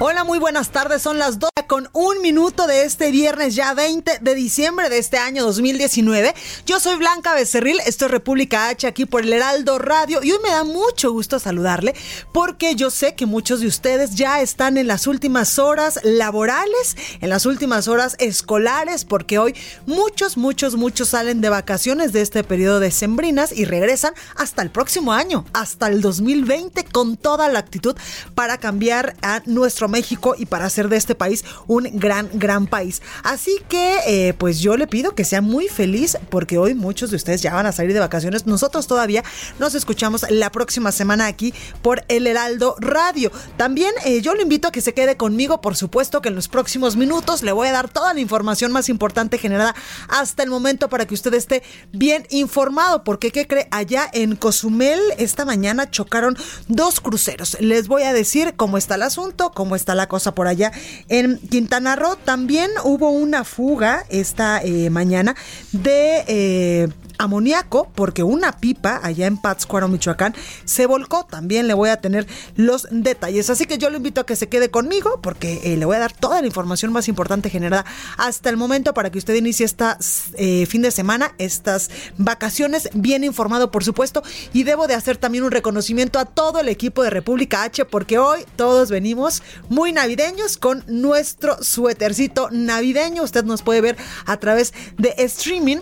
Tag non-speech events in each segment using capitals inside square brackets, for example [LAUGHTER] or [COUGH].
Hola, muy buenas tardes. Son las 2 con un minuto de este viernes ya 20 de diciembre de este año 2019. Yo soy Blanca Becerril, esto es República H aquí por el Heraldo Radio y hoy me da mucho gusto saludarle porque yo sé que muchos de ustedes ya están en las últimas horas laborales, en las últimas horas escolares, porque hoy muchos, muchos, muchos salen de vacaciones de este periodo de sembrinas y regresan hasta el próximo año, hasta el 2020 con toda la actitud para cambiar a nuestro México y para hacer de este país un gran, gran país. Así que, eh, pues yo le pido que sea muy feliz porque hoy muchos de ustedes ya van a salir de vacaciones. Nosotros todavía nos escuchamos la próxima semana aquí por El Heraldo Radio. También eh, yo le invito a que se quede conmigo, por supuesto que en los próximos minutos le voy a dar toda la información más importante generada hasta el momento para que usted esté bien informado. Porque, ¿qué cree? Allá en Cozumel esta mañana chocaron dos cruceros. Les voy a decir cómo está el asunto, cómo está la cosa por allá. En Quintana Roo también hubo una fuga esta eh, mañana de eh, amoníaco porque una pipa allá en Pátzcuaro, Michoacán, se volcó. También le voy a tener los detalles. Así que yo le invito a que se quede conmigo porque eh, le voy a dar toda la información más importante generada hasta el momento para que usted inicie esta fin de semana, estas vacaciones, bien informado, por supuesto. Y debo de hacer también un reconocimiento a todo el equipo de República H porque hoy todos venimos muy navideños con nuestro suétercito navideño. Usted nos puede ver a través de streaming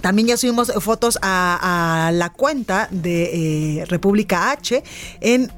también ya subimos fotos a, la cuenta de eh, República H en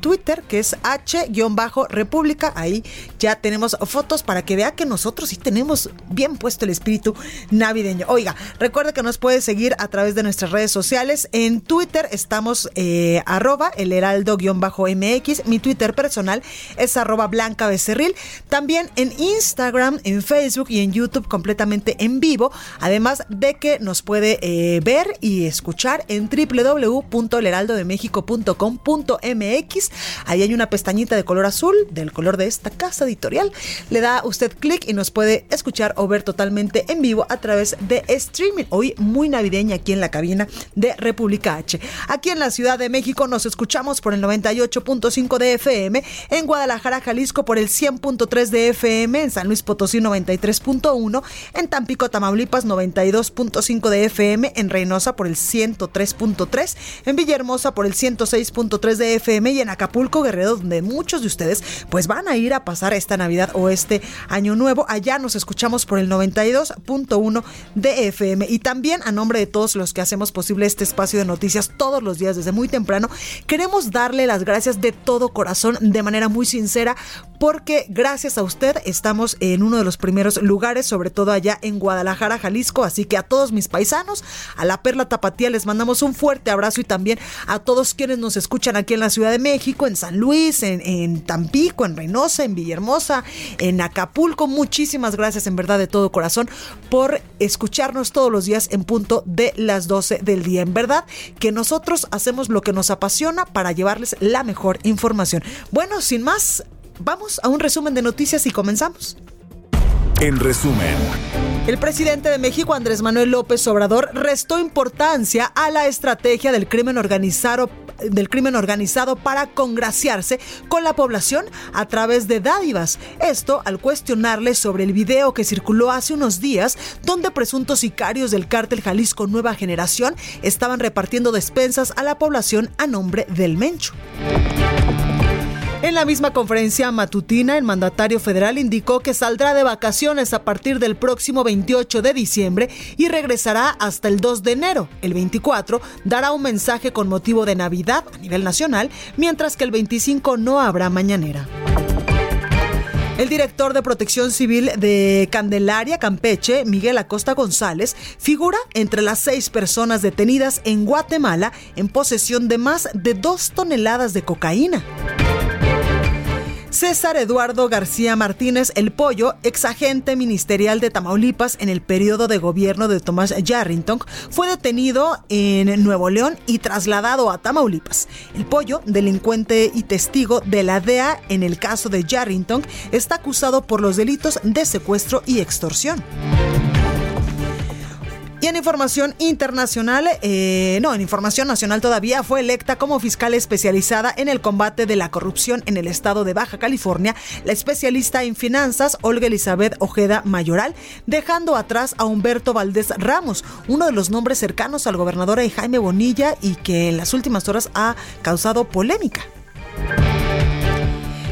Twitter, que es H-República. Ahí ya tenemos fotos para que vea que nosotros sí tenemos bien puesto el espíritu navideño. Oiga, recuerda que nos puede seguir a través de nuestras redes sociales. En Twitter estamos eh, arroba el heraldo-mx. Mi Twitter personal es arroba blanca becerril. También en Instagram, en Facebook y en YouTube completamente en vivo. Además de que nos puede eh, ver y escuchar en www.elheraldodemexico.com.mx Ahí hay una pestañita de color azul, del color de esta casa editorial. Le da usted clic y nos puede escuchar o ver totalmente en vivo a través de streaming. Hoy muy navideña aquí en la cabina de República H. Aquí en la Ciudad de México nos escuchamos por el 98.5 de FM, en Guadalajara, Jalisco por el 100.3 de FM, en San Luis Potosí 93.1, en Tampico, Tamaulipas 92.5 de FM, en Reynosa por el 103.3, en Villahermosa por el 106.3 de FM y en Acapulco, Guerrero, donde muchos de ustedes pues van a ir a pasar esta Navidad o este Año Nuevo. Allá nos escuchamos por el 92.1 de FM y también a nombre de todos los que hacemos posible este espacio de noticias todos los días desde muy temprano, queremos darle las gracias de todo corazón, de manera muy sincera, porque gracias a usted estamos en uno de los primeros lugares, sobre todo allá en Guadalajara, Jalisco. Así que a todos mis paisanos, a la Perla Tapatía les mandamos un fuerte abrazo y también a todos quienes nos escuchan aquí en la Ciudad de México en San Luis, en, Tampico, en Reynosa, en Villahermosa, en Acapulco. Muchísimas gracias en verdad de todo corazón por escucharnos todos los días en punto de las 12 del día. En verdad que nosotros hacemos lo que nos apasiona para llevarles la mejor información. Bueno, sin más, vamos a un resumen de noticias y comenzamos. En resumen. El presidente de México, Andrés Manuel López Obrador, restó importancia a la estrategia del crimen organizado para congraciarse con la población a través de dádivas. Esto al cuestionarle sobre el video que circuló hace unos días donde presuntos sicarios del cártel Jalisco Nueva Generación estaban repartiendo despensas a la población a nombre del Mencho. En la misma conferencia matutina, el mandatario federal indicó que saldrá de vacaciones a partir del próximo 28 de diciembre y regresará hasta el 2 de enero. El 24 dará un mensaje con motivo de Navidad a nivel nacional, mientras que el 25 no habrá mañanera. El director de Protección Civil de Candelaria, Campeche, Miguel Acosta González, figura entre las seis personas detenidas en Guatemala en posesión de más de dos toneladas de cocaína. César Eduardo García Martínez El Pollo, exagente ministerial de Tamaulipas en el periodo de gobierno de Tomás Yarrington, fue detenido en Nuevo León y trasladado a Tamaulipas. El Pollo, delincuente y testigo de la DEA en el caso de Yarrington, está acusado por los delitos de secuestro y extorsión. Y en información internacional, eh, no, en información nacional todavía fue electa como fiscal especializada en el combate de la corrupción en el estado de Baja California, la especialista en finanzas Olga Elizabeth Ojeda Mayoral, dejando atrás a Humberto Valdés Ramos, uno de los nombres cercanos al gobernador Jaime Bonilla y que en las últimas horas ha causado polémica.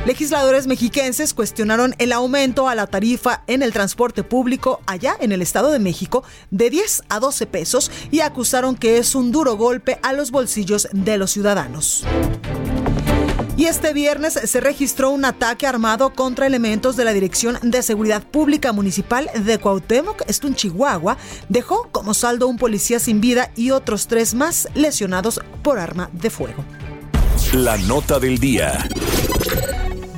Legisladores mexiquenses cuestionaron el aumento a la tarifa en el transporte público allá en el Estado de México de 10 a 12 pesos y acusaron que es un duro golpe a los bolsillos de los ciudadanos. Y este viernes se registró un ataque armado contra elementos de la Dirección de Seguridad Pública Municipal de Cuauhtémoc, esto en Chihuahua, dejó como saldo un policía sin vida y otros tres más lesionados por arma de fuego. La nota del día.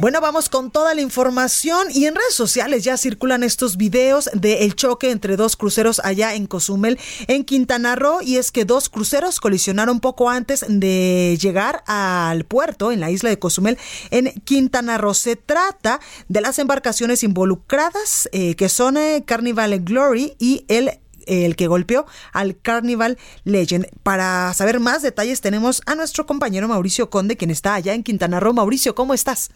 Bueno, vamos con toda la información y en redes sociales ya circulan estos videos del choque entre dos cruceros allá en Cozumel, en Quintana Roo, y es que dos cruceros colisionaron poco antes de llegar al puerto en la isla de Cozumel, en Quintana Roo. Se trata de las embarcaciones involucradas, eh, que son eh, Carnival Glory y el el que golpeó al Carnival Legend. Para saber más detalles tenemos a nuestro compañero Mauricio Conde, quien está allá en Quintana Roo. Mauricio, ¿cómo estás?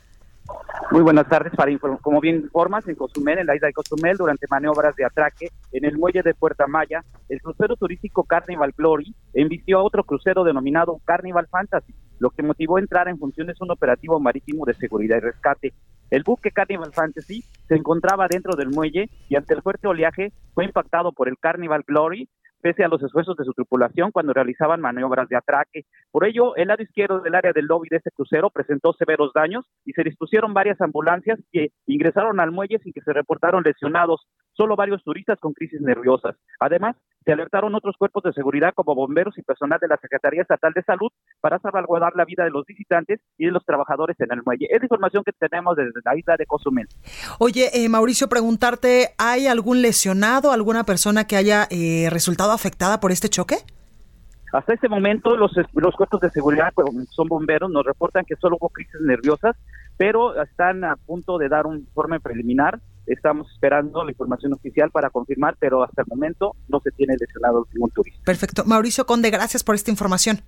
Muy buenas tardes. Para como bien informas, en Cozumel, en la isla de Cozumel, durante maniobras de atraque en el muelle de Puerta Maya, el crucero turístico Carnival Glory envició a otro crucero denominado Carnival Fantasy, lo que motivó entrar en funciones un operativo marítimo de seguridad y rescate. El buque Carnival Fantasy se encontraba dentro del muelle y ante el fuerte oleaje fue impactado por el Carnival Glory, pese a los esfuerzos de su tripulación cuando realizaban maniobras de atraque. Por ello, el lado izquierdo del área del lobby de este crucero presentó severos daños y se dispusieron varias ambulancias que ingresaron al muelle sin que se reportaron lesionados, solo varios turistas con crisis nerviosas. Además, se alertaron otros cuerpos de seguridad como bomberos y personal de la Secretaría Estatal de Salud para salvaguardar la vida de los visitantes y de los trabajadores en el muelle. Es la información que tenemos desde la isla de Cozumel. Oye, eh, Mauricio, preguntarte, ¿hay algún lesionado, alguna persona que haya eh, resultado afectada por este choque? Hasta este momento los, los cuerpos de seguridad pues, son bomberos, nos reportan que solo hubo crisis nerviosas, pero están a punto de dar un informe preliminar Estamos esperando la información oficial para confirmar, pero hasta el momento no se tiene lesionado ningún turista. Perfecto. Mauricio Conde, gracias por esta información.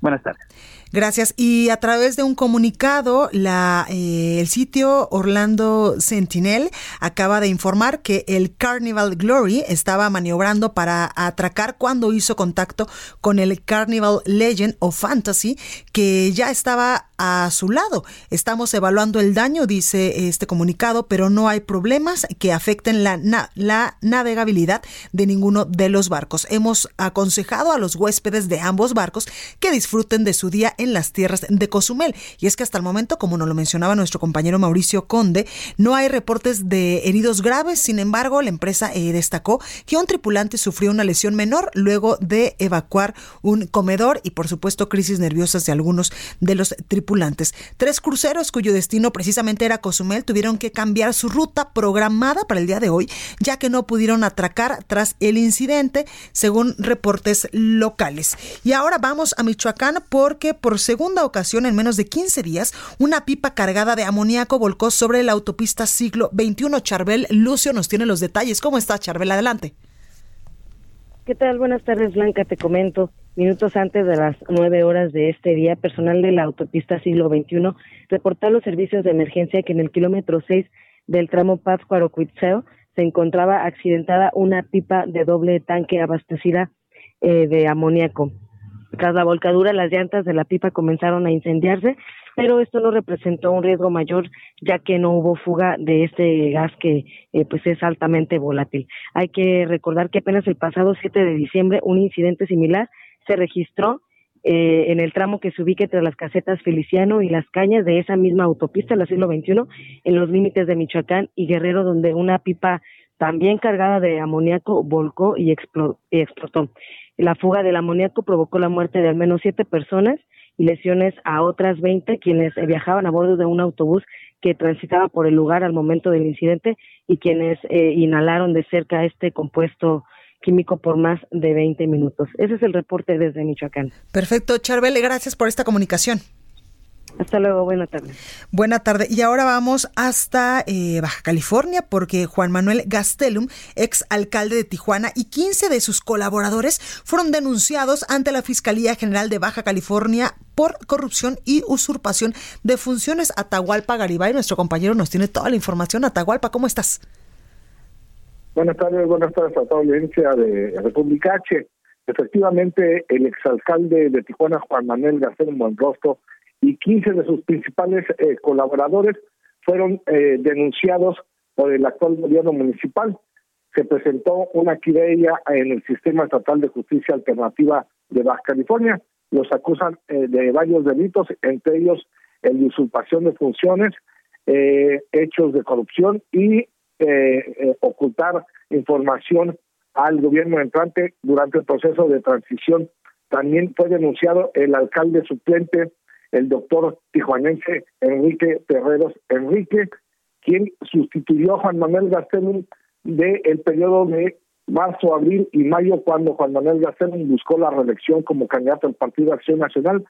Buenas tardes. Gracias. Y a través de un comunicado, la, eh, el sitio Orlando Sentinel acaba de informar que el Carnival Glory estaba maniobrando para atracar cuando hizo contacto con el Carnival Legend o Fantasy, que ya estaba a su lado. Estamos evaluando el daño, dice este comunicado, pero no hay problemas que afecten la, la navegabilidad de ninguno de los barcos. Hemos aconsejado a los huéspedes de ambos barcos que disfruten de su día en las tierras de Cozumel. Y es que hasta el momento, como nos lo mencionaba nuestro compañero Mauricio Conde, no hay reportes de heridos graves. Sin embargo, la empresa eh, destacó que un tripulante sufrió una lesión menor luego de evacuar un comedor y, por supuesto, crisis nerviosas de algunos de los tripulantes Tres cruceros cuyo destino precisamente era Cozumel tuvieron que cambiar su ruta programada para el día de hoy, ya que no pudieron atracar tras el incidente, según reportes locales. Y ahora vamos a Michoacán porque por segunda ocasión en menos de 15 días, una pipa cargada de amoníaco volcó sobre la autopista siglo XXI. Charbel Lucio nos tiene los detalles. ¿Cómo está Charbel? Adelante. ¿Qué tal? Buenas tardes, Blanca. Te comento. Minutos antes de las nueve horas de este día, personal de la autopista siglo XXI reportó a los servicios de emergencia que en el kilómetro seis del tramo Pátzcuaro-Cuitzeo se encontraba accidentada una pipa de doble tanque abastecida eh, de amoníaco. Tras la volcadura, las llantas de la pipa comenzaron a incendiarse pero esto no representó un riesgo mayor ya que no hubo fuga de este gas que eh, pues es altamente volátil. Hay que recordar que apenas el pasado 7 de diciembre un incidente similar se registró eh, en el tramo que se ubica entre las casetas Feliciano y las Cañas de esa misma autopista, la siglo XXI, en los límites de Michoacán y Guerrero, donde una pipa también cargada de amoníaco volcó y, explotó. La fuga del amoníaco provocó la muerte de al menos siete personas y lesiones a otras veinte quienes viajaban a bordo de un autobús que transitaba por el lugar al momento del incidente y quienes eh, inhalaron de cerca este compuesto químico por más de 20 minutos. Ese es el reporte desde Michoacán. Perfecto, Charbel, gracias por esta comunicación. Hasta luego, buena tarde. Buena tarde. Y ahora vamos hasta eh, Baja California porque Juan Manuel Gastelum, ex alcalde de Tijuana, y 15 de sus colaboradores fueron denunciados ante la Fiscalía General de Baja California por corrupción y usurpación de funciones. Atahualpa Garibay, nuestro compañero, nos tiene toda la información. Atahualpa, ¿cómo estás? Buenas tardes, buenas tardes a toda la audiencia de República H. Efectivamente, el exalcalde de Tijuana, Juan Manuel García Monrosto, y 15 de sus principales eh, colaboradores fueron eh, denunciados por el actual gobierno municipal. Se presentó una querella en el Sistema Estatal de Justicia Alternativa de Baja California. Los acusan eh, de varios delitos, entre ellos el usurpación de funciones, hechos de corrupción y eh, eh, ocultar información al gobierno entrante durante el proceso de transición. También fue denunciado el alcalde suplente, el doctor tijuanense Enrique Terreros Enrique, quien sustituyó a Juan Manuel Gastelum de el periodo de marzo, abril y mayo, cuando Juan Manuel Gastelum buscó la reelección como candidato al Partido Acción Nacional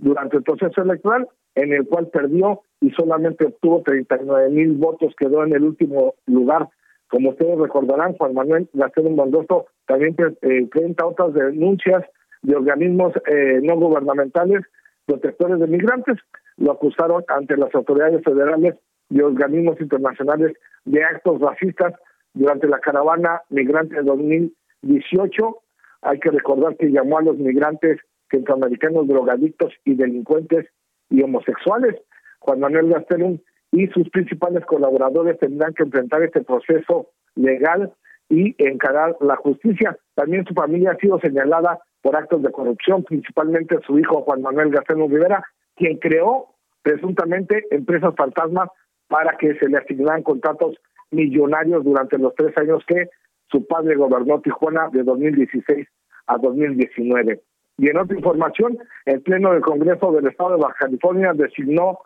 durante el proceso electoral, en el cual perdió y solamente obtuvo 39 mil votos, quedó en el último lugar. Como ustedes recordarán, Juan Manuel Gastón Mondosto también eh, presenta otras denuncias de organismos eh, no gubernamentales protectores de migrantes. Lo acusaron ante las autoridades federales y organismos internacionales de actos racistas durante la caravana migrante de 2018. Hay que recordar que llamó a los migrantes centroamericanos drogadictos y delincuentes y homosexuales. Juan Manuel Gastelum y sus principales colaboradores tendrán que enfrentar este proceso legal y encarar la justicia. También su familia ha sido señalada por actos de corrupción, principalmente su hijo Juan Manuel Gastelum Rivera, quien creó presuntamente empresas fantasmas para que se le asignaran contratos millonarios durante los tres años que su padre gobernó Tijuana de 2016 a 2019. Y en otra información, el Pleno del Congreso del Estado de Baja California designó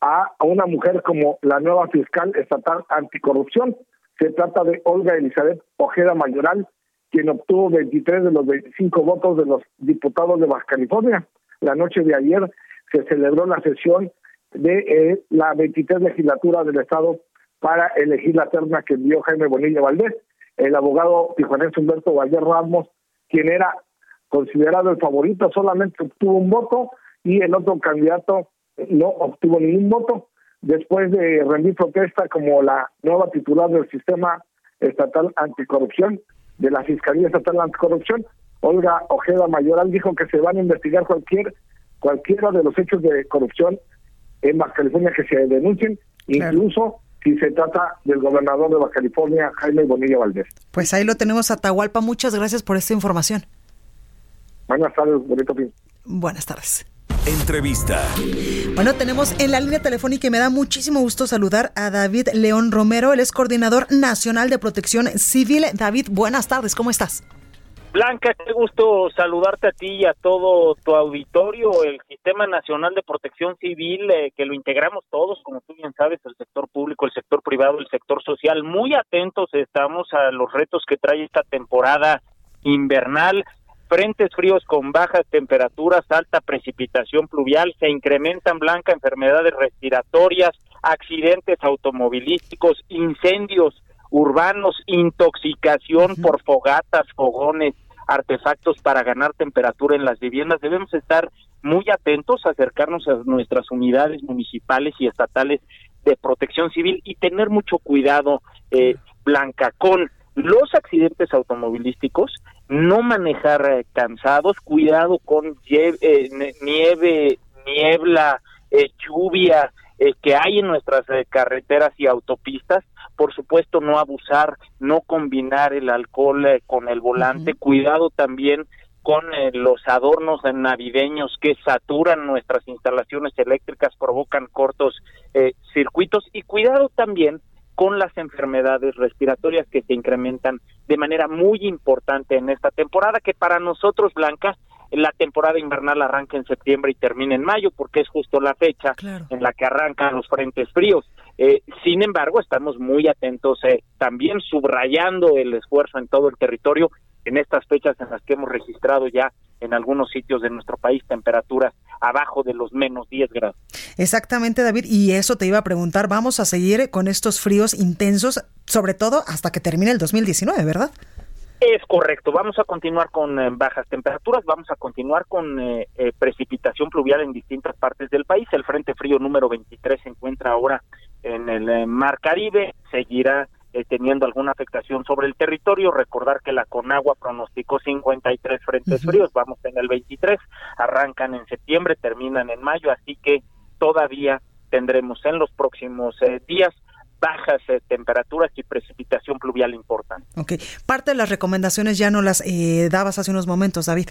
a una mujer como la nueva fiscal estatal anticorrupción. Se trata de Olga Elizabeth Ojeda Mayoral, quien obtuvo 23 de los 25 votos de los diputados de Baja California. La noche de ayer se celebró la sesión de eh, la 23 legislatura del Estado para elegir la terna que envió Jaime Bonilla Valdés. El abogado tijuanense Humberto Valdés Ramos, quien era considerado el favorito, solamente obtuvo un voto y el otro candidato no obtuvo ningún voto. Después de rendir protesta como la nueva titular del sistema estatal anticorrupción, de la Fiscalía Estatal Anticorrupción, Olga Ojeda Mayoral dijo que se van a investigar cualquier cualquiera de los hechos de corrupción en Baja California que se denuncien, incluso si se trata del gobernador de Baja California, Jaime Bonilla Valdés. Pues ahí lo tenemos, Atahualpa. Muchas gracias por esta información. Buenas tardes, bonito fin. Buenas tardes. Entrevista. Bueno, tenemos en la línea telefónica y me da muchísimo gusto saludar a David León Romero, él es coordinador nacional de protección civil. David, buenas tardes, ¿cómo estás? Blanca, qué gusto saludarte a ti y a todo tu auditorio. El Sistema Nacional de Protección Civil, eh, que lo integramos todos, como tú bien sabes, el sector público, el sector privado, el sector social. Muy atentos estamos a los retos que trae esta temporada invernal frentes fríos con bajas temperaturas, alta precipitación pluvial, se incrementan blanca enfermedades respiratorias, accidentes automovilísticos, incendios urbanos, intoxicación por fogatas, fogones, artefactos para ganar temperatura en las viviendas. Debemos estar muy atentos, acercarnos a nuestras unidades municipales y estatales de protección civil y tener mucho cuidado, eh, Blanca, con los accidentes automovilísticos, no manejar eh, cansados, cuidado con eh, nieve, niebla, lluvia que hay en nuestras carreteras y autopistas, por supuesto no abusar, no combinar el alcohol con el volante, cuidado también con eh, los adornos navideños que saturan nuestras instalaciones eléctricas, provocan cortos eh, circuitos y cuidado también con las enfermedades respiratorias que se incrementan de manera muy importante en esta temporada, que para nosotros, Blanca, la temporada invernal arranca en septiembre y termina en mayo, porque es justo la fecha en la que arrancan los frentes fríos. Eh, sin embargo, estamos muy atentos, también subrayando el esfuerzo en todo el territorio en estas fechas en las que hemos registrado ya en algunos sitios de nuestro país temperaturas abajo de los menos 10 grados. Exactamente, David, y eso te iba a preguntar, vamos a seguir con estos fríos intensos, sobre todo hasta que termine el 2019, ¿verdad? Es correcto, vamos a continuar con eh, bajas temperaturas, vamos a continuar con eh, eh, precipitación pluvial en distintas partes del país. El Frente Frío número 23 se encuentra ahora en el Mar Caribe, seguirá eh, teniendo alguna afectación sobre el territorio. Recordar que la Conagua pronosticó 53 frentes fríos, vamos en el 23, arrancan en septiembre, terminan en mayo, así que todavía tendremos en los próximos eh, días bajas eh, temperaturas y precipitación pluvial importante. Ok, parte de las recomendaciones ya no las dabas hace unos momentos, David.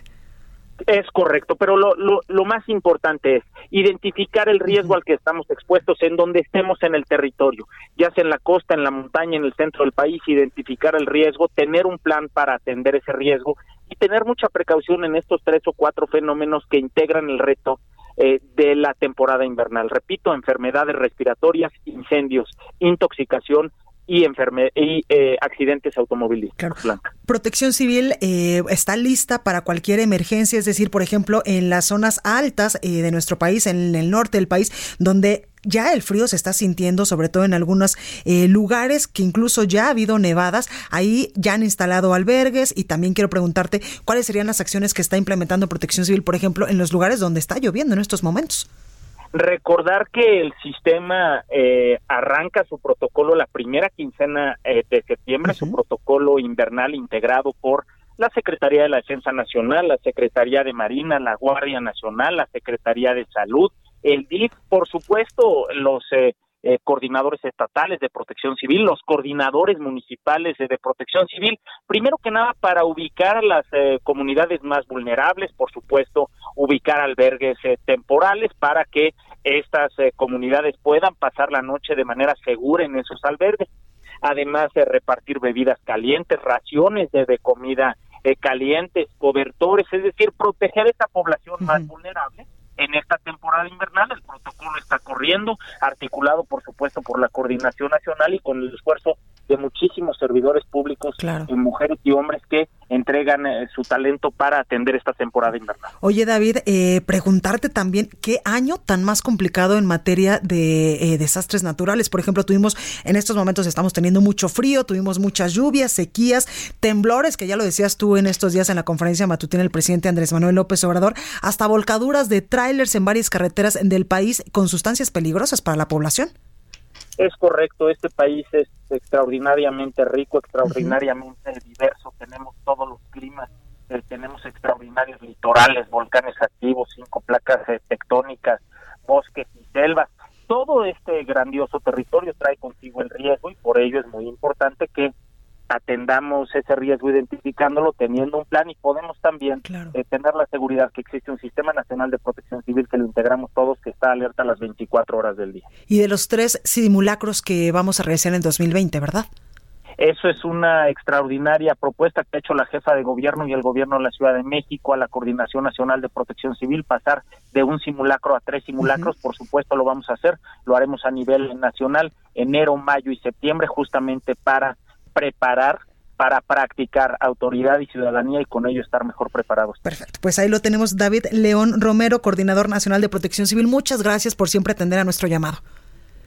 Es correcto, pero lo, lo, lo, más importante es identificar el riesgo al que estamos expuestos en donde estemos en el territorio, ya sea en la costa, en la montaña, en el centro del país, identificar el riesgo, tener un plan para atender ese riesgo y tener mucha precaución en estos tres o cuatro fenómenos que integran el reto eh, de la temporada invernal. Repito, enfermedades respiratorias, incendios, intoxicación y, enferme y eh, accidentes automovilísticos. Claro. Protección Civil eh, está lista para cualquier emergencia, es decir, por ejemplo, en las zonas altas eh, de nuestro país, en el norte del país, donde ya el frío se está sintiendo, sobre todo en algunos lugares que incluso ya ha habido nevadas. Ahí ya han instalado albergues y también quiero preguntarte cuáles serían las acciones que está implementando Protección Civil, por ejemplo, en los lugares donde está lloviendo en estos momentos. Recordar que el sistema eh, arranca su protocolo la primera quincena eh, de septiembre, su protocolo invernal integrado por la Secretaría de la Defensa Nacional, la Secretaría de Marina, la Guardia Nacional, la Secretaría de Salud, el DIF, por supuesto, los eh, eh, coordinadores estatales de protección civil, los coordinadores municipales de protección civil, primero que nada para ubicar a las eh, comunidades más vulnerables, por supuesto, ubicar albergues eh, temporales para que estas comunidades puedan pasar la noche de manera segura en esos albergues, además de repartir bebidas calientes, raciones de, comida calientes, cobertores, es decir, proteger a esta población más vulnerable en esta temporada invernal. El protocolo está corriendo, articulado por supuesto por la Coordinación Nacional y con el esfuerzo de muchísimos servidores públicos, y mujeres y hombres que entregan eh, su talento para atender esta temporada invernal. Oye David, eh, preguntarte también qué año tan más complicado en materia de eh, desastres naturales. Por ejemplo, tuvimos en estos momentos estamos teniendo mucho frío, tuvimos muchas lluvias, sequías, temblores, que ya lo decías tú en estos días en la conferencia matutina del presidente Andrés Manuel López Obrador, hasta volcaduras de trailers en varias carreteras del país con sustancias peligrosas para la población. Es correcto, este país es extraordinariamente rico, extraordinariamente diverso, tenemos todos los climas, eh, tenemos extraordinarios litorales, volcanes activos, cinco placas eh, tectónicas, bosques y selvas. Todo este grandioso territorio trae consigo el riesgo y por ello es muy importante que atendamos ese riesgo identificándolo, teniendo un plan y podemos también eh, tener la seguridad que existe un sistema nacional de protección civil que lo integramos todos, que está alerta las 24 horas del día. Y de los tres simulacros que vamos a realizar en 2020, ¿verdad? Eso es una extraordinaria propuesta que ha hecho la jefa de gobierno y el gobierno de la Ciudad de México a la Coordinación Nacional de Protección Civil, pasar de un simulacro a tres simulacros, por supuesto lo vamos a hacer, lo haremos a nivel nacional, enero, mayo y septiembre, justamente para preparar para practicar autoridad y ciudadanía y con ello estar mejor preparados. Perfecto, pues ahí lo tenemos David León Romero, coordinador nacional de protección civil. Muchas gracias por siempre atender a nuestro llamado.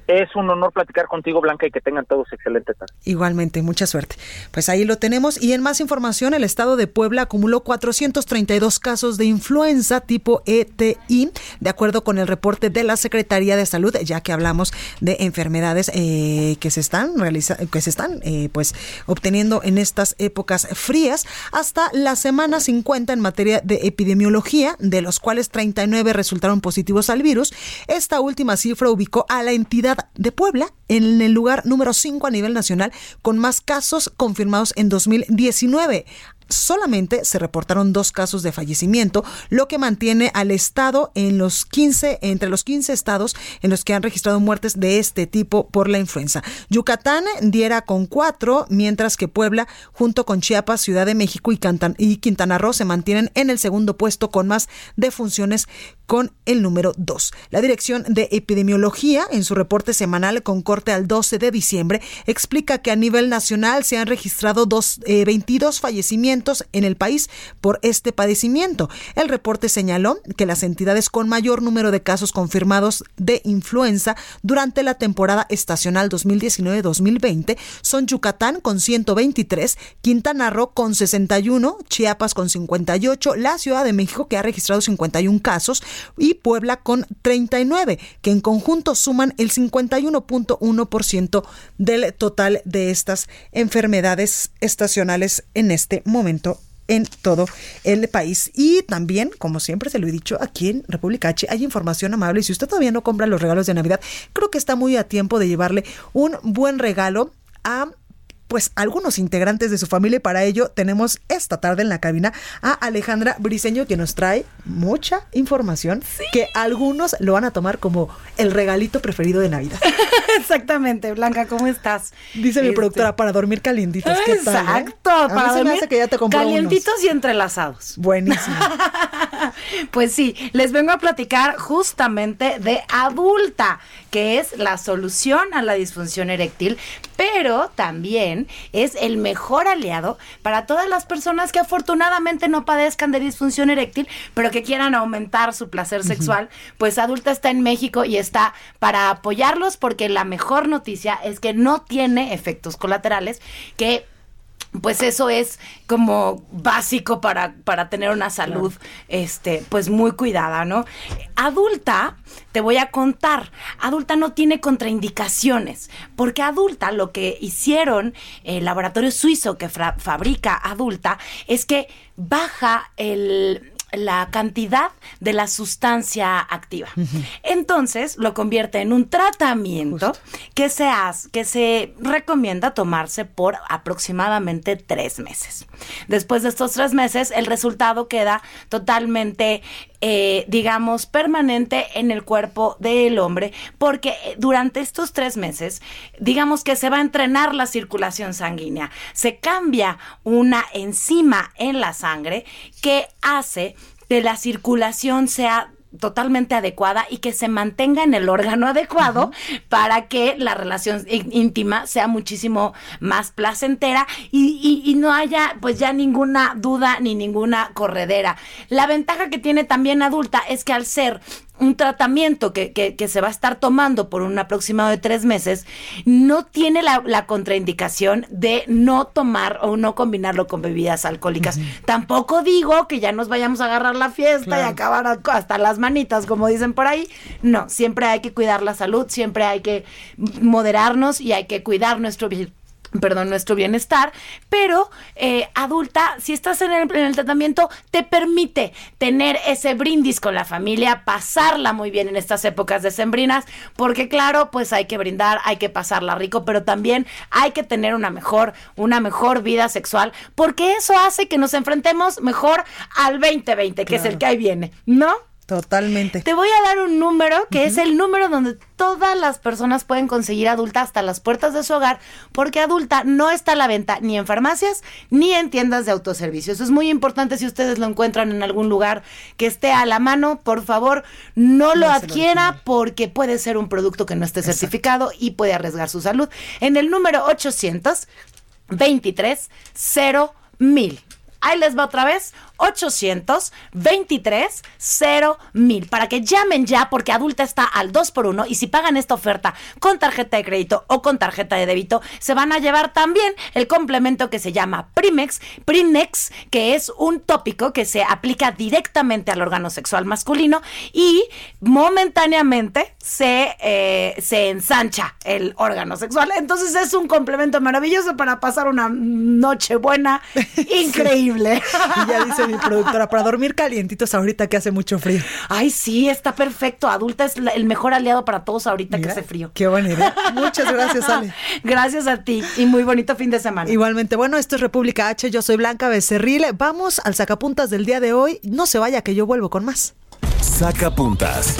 Es un honor platicar contigo, Blanca, y que tengan todos excelente tarde. Igualmente, mucha suerte. Pues ahí lo tenemos. Y en más información, el estado de Puebla acumuló 432 casos de influenza tipo ETI, de acuerdo con el reporte de la Secretaría de Salud, ya que hablamos de enfermedades eh, que se están realizando, que se están eh, pues obteniendo en estas épocas frías, hasta la semana 50 en materia de epidemiología, de los cuales 39 resultaron positivos al virus. Esta última cifra ubicó a la entidad de Puebla en el lugar número 5 a nivel nacional con más casos confirmados en 2019 solamente se reportaron dos casos de fallecimiento, lo que mantiene al estado en los 15 entre los 15 estados en los que han registrado muertes de este tipo por la influenza. Yucatán diera con cuatro, mientras que Puebla, junto con Chiapas, Ciudad de México y, y Quintana Roo se mantienen en el segundo puesto con más defunciones con el número 2. La Dirección de Epidemiología, en su reporte semanal con corte al 12 de diciembre, explica que a nivel nacional se han registrado dos, 22 eh, en el país por este padecimiento. El reporte señaló que las entidades con mayor número de casos confirmados de influenza durante la temporada estacional 2019-2020 son Yucatán con 123, Quintana Roo con 61, Chiapas con 58, la Ciudad de México que ha registrado 51 casos, y Puebla con 39, que en conjunto suman el 51.1% del total de estas enfermedades estacionales en este momento en todo el país. Y también, como siempre se lo he dicho, aquí en República H hay información amable. Y si usted todavía no compra los regalos de Navidad, creo que está muy a tiempo de llevarle un buen regalo a pues algunos integrantes de su familia. Y para ello tenemos esta tarde en la cabina a Alejandra Briseño que nos trae mucha información que algunos lo van a tomar como el regalito preferido de Navidad. [LAUGHS] Exactamente, Blanca, ¿cómo estás? Dice mi este, productora, para dormir calientitos. ¿Qué eh? Exacto, para dormir que ya te calientitos y entrelazados. Buenísimo. [LAUGHS] pues sí, les vengo a platicar justamente de adulta, que es la solución a la disfunción eréctil, pero también es el mejor aliado para todas las personas que afortunadamente no padezcan de disfunción eréctil, pero que quieran aumentar su placer sexual. Pues adulta está en México y está para apoyarlos porque la mejor noticia es que no tiene efectos colaterales que pues eso es como básico para, para tener una salud, este, pues muy cuidada, ¿no? Adulta, te voy a contar, adulta no tiene contraindicaciones, porque adulta lo que hicieron el laboratorio suizo que fabrica adulta es que baja el la cantidad de la sustancia activa. Entonces lo convierte en un tratamiento que se, hace, que se recomienda tomarse por aproximadamente tres meses. Después de estos tres meses, el resultado queda totalmente eh, digamos, permanente en el cuerpo del hombre, porque eh, durante estos tres meses, digamos que se va a entrenar la circulación sanguínea, se cambia una enzima en la sangre que hace que la circulación sea totalmente adecuada y que se mantenga en el órgano [LAUGHS] adecuado para que la relación íntima sea muchísimo más placentera y, y, no haya pues ya ninguna duda ni ninguna corredera. La ventaja que tiene también adulta es que al ser un tratamiento que, que, se va a estar tomando por un aproximado de tres meses, no tiene la, contraindicación de no tomar o no combinarlo con bebidas alcohólicas. Tampoco digo que ya nos vayamos a agarrar la fiesta y acabar hasta las manitas, como dicen por ahí. No, siempre hay que cuidar la salud, siempre hay que moderarnos y hay que cuidar nuestro perdón, nuestro bienestar, pero eh, adulta, si estás en el, en el, tratamiento, te permite tener ese brindis con la familia, pasarla muy bien en estas épocas decembrinas, porque claro, pues hay que brindar, hay que pasarla rico, pero también hay que tener una mejor, una mejor vida sexual, porque eso hace que nos enfrentemos mejor al 2020, que es el que ahí viene, ¿no? Totalmente. Te voy a dar un número que es el número donde todas las personas pueden conseguir adulta hasta las puertas de su hogar, porque adulta no está a la venta ni en farmacias ni en tiendas de autoservicio. Eso es muy importante si ustedes lo encuentran en algún lugar que esté a la mano, por favor, no lo adquiera porque puede ser un producto que no esté certificado y puede arriesgar su salud. En el número 800 23 0 Ahí les va otra vez, 800 23 mil para que llamen ya porque adulta está al 2 por 1 y si pagan esta oferta con tarjeta de crédito o con tarjeta de débito se van a llevar también el complemento que se llama Primex, Primex que es un tópico que se aplica directamente al órgano sexual masculino y momentáneamente se, eh, se ensancha el órgano sexual. Entonces es un complemento maravilloso para pasar una noche buena [LAUGHS] increíble. Y ya dice mi productora, para dormir calientitos ahorita que hace mucho frío. Ay, sí, está perfecto. Adulta es el mejor aliado para todos ahorita que hace frío. Qué buena idea. Muchas gracias, Ale. [LAUGHS] Gracias a ti y muy bonito fin de semana. Igualmente, bueno, esto es República H, yo soy Blanca Becerril. Vamos al sacapuntas del día de hoy. No se vaya que yo vuelvo con más. Sacapuntas.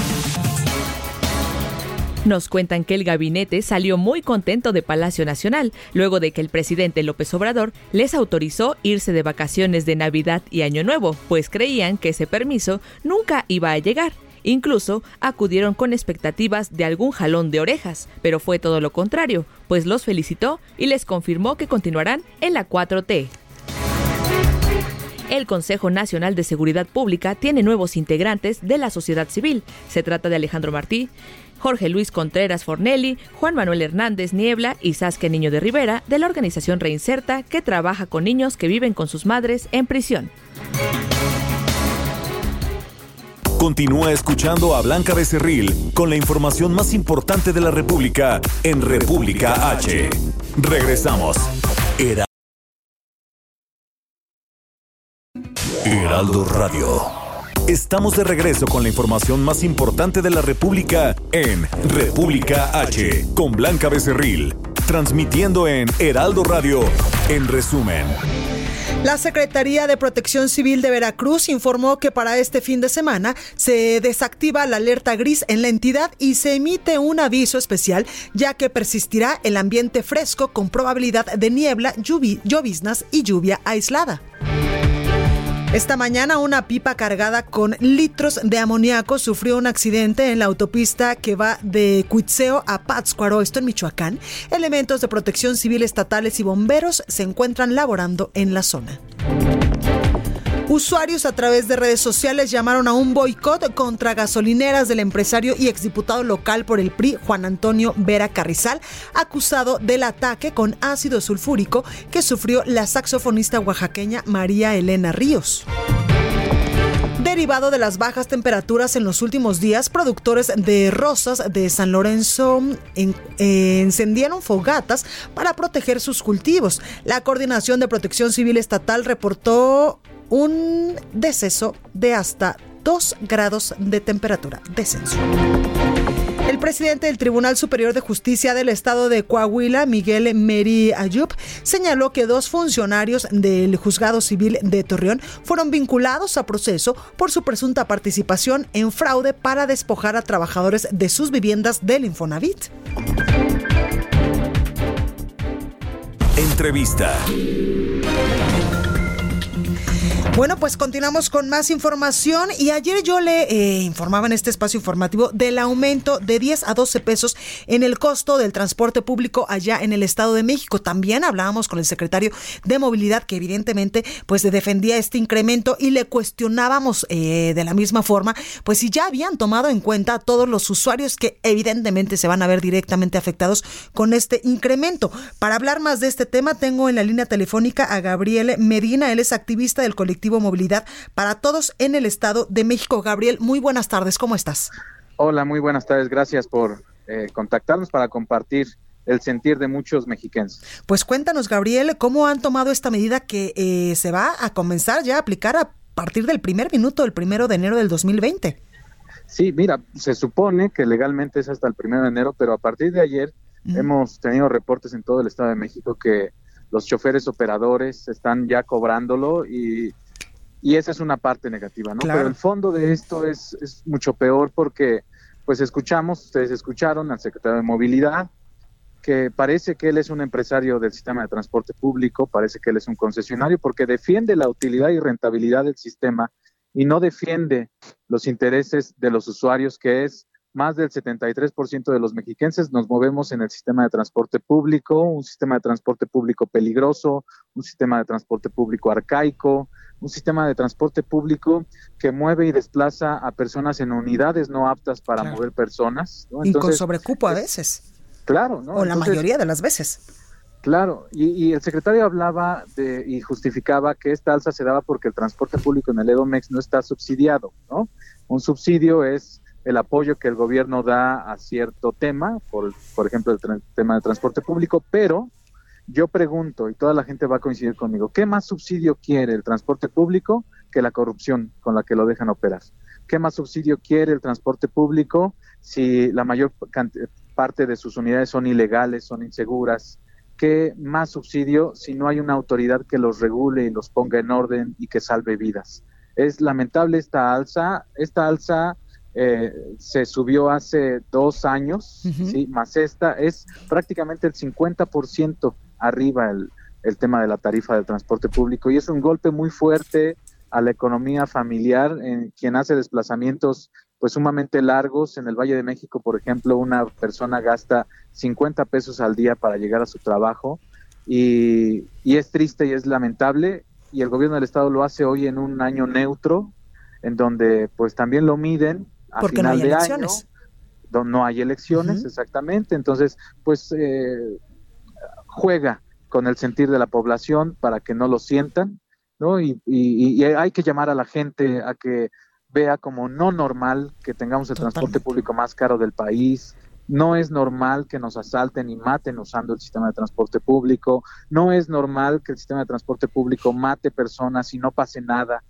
Nos cuentan que el gabinete salió muy contento de Palacio Nacional, luego de que el presidente López Obrador les autorizó irse de vacaciones de Navidad y Año Nuevo, pues creían que ese permiso nunca iba a llegar. Incluso acudieron con expectativas de algún jalón de orejas, pero fue todo lo contrario, pues los felicitó y les confirmó que continuarán en la 4T. El Consejo Nacional de Seguridad Pública tiene nuevos integrantes de la sociedad civil. Se trata de Alejandro Martí, Jorge Luis Contreras Fornelli, Juan Manuel Hernández Niebla y Saskia Niño de Rivera de la organización Reinserta que trabaja con niños que viven con sus madres en prisión. Continúa escuchando a Blanca Becerril con la información más importante de la República en República H. Regresamos. Era Heraldo Radio. Estamos de regreso con la información más importante de la República en República H, con Blanca Becerril, transmitiendo en Heraldo Radio, en resumen. La Secretaría de Protección Civil de Veracruz informó que para este fin de semana se desactiva la alerta gris en la entidad y se emite un aviso especial ya que persistirá el ambiente fresco con probabilidad de niebla, lloviznas y lluvia aislada. Esta mañana una pipa cargada con litros de amoníaco sufrió un accidente en la autopista que va de Cuitzeo a Pátzcuaro, esto en Michoacán. Elementos de protección civil estatales y bomberos se encuentran laborando en la zona. Usuarios a través de redes sociales llamaron a un boicot contra gasolineras del empresario y exdiputado local por el PRI, Juan Antonio Vera Carrizal, acusado del ataque con ácido sulfúrico que sufrió la saxofonista oaxaqueña María Elena Ríos. Derivado de las bajas temperaturas en los últimos días, productores de rosas de San Lorenzo eh, encendieron fogatas para proteger sus cultivos. La Coordinación de Protección Civil Estatal reportó un deceso de hasta 2 grados de temperatura. Descenso. El presidente del Tribunal Superior de Justicia del Estado de Coahuila, Miguel Meri Ayub, señaló que dos funcionarios del Juzgado Civil de Torreón fueron vinculados a proceso por su presunta participación en fraude para despojar a trabajadores de sus viviendas del Infonavit. Entrevista. Bueno, pues continuamos con más información y ayer yo le eh, informaba en este espacio informativo del aumento de 10 a 12 pesos en el costo del transporte público allá en el Estado de México. También hablábamos con el secretario de Movilidad que evidentemente pues defendía este incremento y le cuestionábamos eh, de la misma forma pues si ya habían tomado en cuenta a todos los usuarios que evidentemente se van a ver directamente afectados con este incremento. Para hablar más de este tema tengo en la línea telefónica a Gabriel Medina, él es activista del colectivo Movilidad para Todos en el Estado de México. Gabriel, muy buenas tardes, ¿cómo estás? Hola, muy buenas tardes, gracias por eh, contactarnos para compartir el sentir de muchos mexicanos. Pues cuéntanos, Gabriel, ¿cómo han tomado esta medida que eh, se va a comenzar ya a aplicar a partir del primer minuto del primero de enero del 2020? Sí, mira, se supone que legalmente es hasta el primero de enero, pero a partir de ayer hemos tenido reportes en todo el Estado de México que los choferes operadores están ya cobrándolo y y esa es una parte negativa, ¿no? Pero el fondo de esto es, es mucho peor porque, pues escuchamos, ustedes escucharon al secretario de Movilidad, que parece que él es un empresario del sistema de transporte público, parece que él es un concesionario, porque defiende la utilidad y rentabilidad del sistema y no defiende los intereses de los usuarios, que es más del 73% de los mexiquenses nos movemos en el sistema de transporte público, un sistema de transporte público peligroso, un sistema de transporte público arcaico, un sistema de transporte público que mueve y desplaza a personas en unidades no aptas para mover personas. y con sobrecupo a veces. Claro, ¿no? O la mayoría de las veces. Claro, y, el secretario hablaba de, y justificaba que esta alza se daba porque el transporte público en el EDOMEX no está subsidiado, ¿no? Un subsidio es el apoyo que el gobierno da a cierto tema, por, por ejemplo, el tema de transporte público, pero yo pregunto, y toda la gente va a coincidir conmigo, ¿qué más subsidio quiere el transporte público que la corrupción con la que lo dejan operar? ¿Qué más subsidio quiere el transporte público si la mayor parte de sus unidades son ilegales, son inseguras? ¿Qué más subsidio si no hay una autoridad que los regule y los ponga en orden y que salve vidas? Es lamentable esta alza. Esta alza eh, se subió hace dos años, ¿sí? más esta, es prácticamente el 50% arriba el, el tema de la tarifa del transporte público y es un golpe muy fuerte a la economía familiar en quien hace desplazamientos pues sumamente largos. En el Valle de México, por ejemplo, una persona gasta 50 pesos al día para llegar a su trabajo y, y es triste y es lamentable y el gobierno del estado lo hace hoy en un año neutro en donde pues también lo miden a Porque final no hay de elecciones. año donde no hay elecciones exactamente entonces pues eh, juega con el sentir de la población para que no lo sientan, ¿no? Y, y, y hay que llamar a la gente a que vea como no normal que tengamos el transporte público más caro del país, no es normal que nos asalten y maten usando el sistema de transporte público, no es normal que el sistema de transporte público mate personas y no pase nada.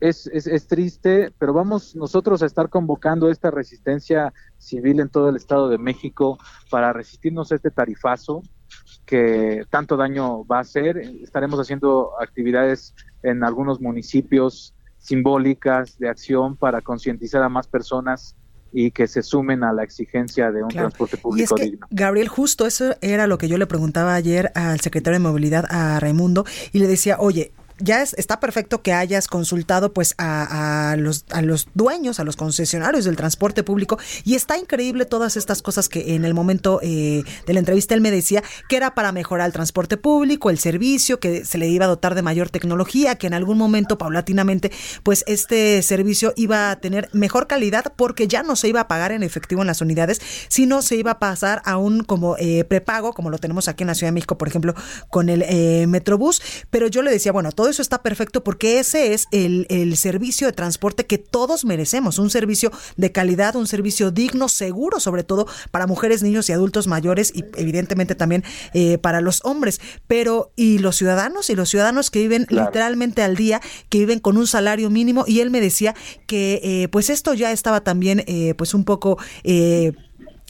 Es, es, es, triste, pero vamos nosotros a estar convocando esta resistencia civil en todo el Estado de México para resistirnos a este tarifazo, que tanto daño va a hacer. Estaremos haciendo actividades en algunos municipios simbólicas de acción para concientizar a más personas y que se sumen a la exigencia de un Claro. transporte Y es público que, digno. Gabriel, justo eso era lo que yo le preguntaba ayer al secretario de Movilidad, a Raimundo, y le decía, oye, ya es- está perfecto que hayas consultado pues a, los, a los dueños, a los concesionarios del transporte público y está increíble todas estas cosas que en el momento eh, de la entrevista él me decía que era para mejorar el transporte público, el servicio, que se le iba a dotar de mayor tecnología, que en algún momento paulatinamente pues este servicio iba a tener mejor calidad porque ya no se iba a pagar en efectivo en las unidades, sino se iba a pasar a un como eh, prepago, como lo tenemos aquí en la Ciudad de México, por ejemplo, con el eh, Metrobús. Pero yo le decía, bueno, todo eso está perfecto porque ese es el, el servicio de transporte que todos merecemos, un servicio de calidad, un servicio digno, seguro, sobre todo para mujeres, niños y adultos mayores y evidentemente también eh, para los hombres. Pero, ¿y los ciudadanos? Y los ciudadanos que viven Claro. literalmente al día, que viven con un salario mínimo y él me decía que eh, pues esto ya estaba también eh, pues un poco... eh,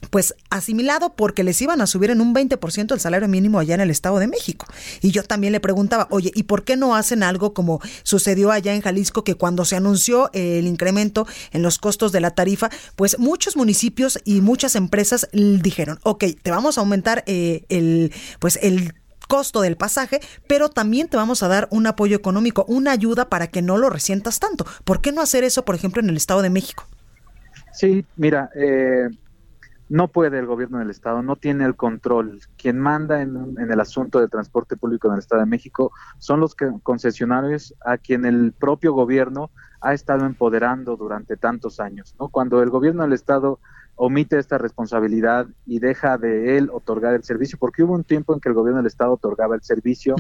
pues asimilado porque les iban a subir en un 20% el salario mínimo allá en el Estado de México. Y yo también le preguntaba, oye, ¿y por qué no hacen algo como sucedió allá en Jalisco, que cuando se anunció el incremento en los costos de la tarifa, pues muchos municipios y muchas empresas dijeron, ok, te vamos a aumentar eh, el, pues el costo del pasaje, pero también te vamos a dar un apoyo económico, una ayuda para que no lo resientas tanto. ¿Por qué no hacer eso, por ejemplo, en el Estado de México? Sí, mira, eh, no puede el gobierno del Estado, no tiene el control. Quien manda en, en el asunto de transporte público en el Estado de México son los concesionarios a quien el propio gobierno ha estado empoderando durante tantos años. ¿no? Cuando el gobierno del Estado omite esta responsabilidad y deja de él otorgar el servicio, porque hubo un tiempo en que el gobierno del Estado otorgaba el servicio